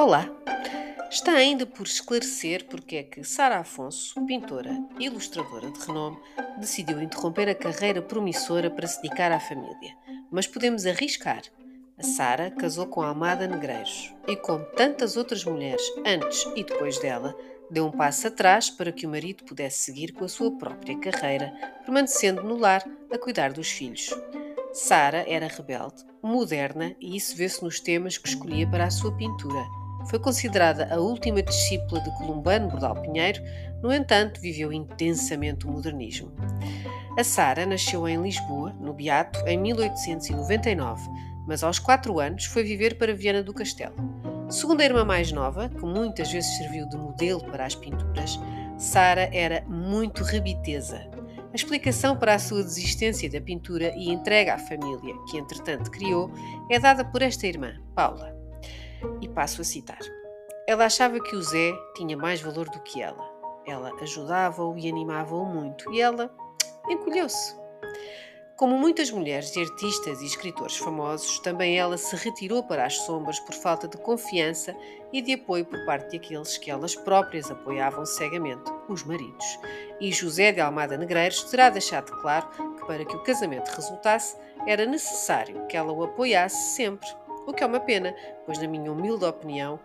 Olá! Está ainda por esclarecer porque é que Sara Afonso, pintora e ilustradora de renome, decidiu interromper a carreira promissora para se dedicar à família. Mas podemos arriscar. A Sara casou com Almada Negreiros e, como tantas outras mulheres antes e depois dela, deu um passo atrás para que o marido pudesse seguir com a sua própria carreira, permanecendo no lar a cuidar dos filhos. Sara era rebelde, moderna e isso vê-se nos temas que escolhia para a sua pintura foi considerada a última discípula de Columbano Bordal Pinheiro, no entanto, viveu intensamente o modernismo. A Sara nasceu em Lisboa, no Beato, em 1899, mas aos quatro anos foi viver para Viana do Castelo. Segundo a irmã mais nova, que muitas vezes serviu de modelo para as pinturas, Sara era muito rebiteza. A explicação para a sua desistência da pintura e entrega à família, que entretanto criou, é dada por esta irmã, Paula. E passo a citar. Ela achava que o Zé tinha mais valor do que ela. Ela ajudava-o e animava-o muito, e ela encolheu-se. Como muitas mulheres de artistas e escritores famosos, também ela se retirou para as sombras por falta de confiança e de apoio por parte daqueles que elas próprias apoiavam cegamente, os maridos. E José de Almada Negreiros terá deixado claro que para que o casamento resultasse era necessário que ela o apoiasse sempre o que é uma pena, pois, na minha humilde opinião,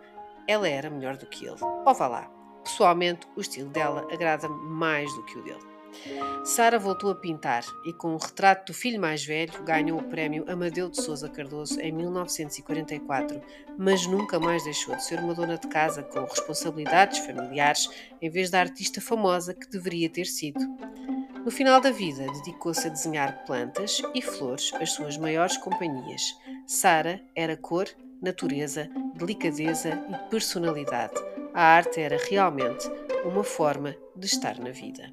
ela era melhor do que ele. Ou vá lá, pessoalmente, o estilo dela agrada-me mais do que o dele. Sara voltou a pintar e, com o retrato do filho mais velho, ganhou o prémio Amadeu de Souza Cardoso em 1944, mas nunca mais deixou de ser uma dona de casa com responsabilidades familiares em vez da artista famosa que deveria ter sido. No final da vida, dedicou-se a desenhar plantas e flores, as suas maiores companhias. Sara era cor, natureza, delicadeza e personalidade. A arte era realmente uma forma de estar na vida.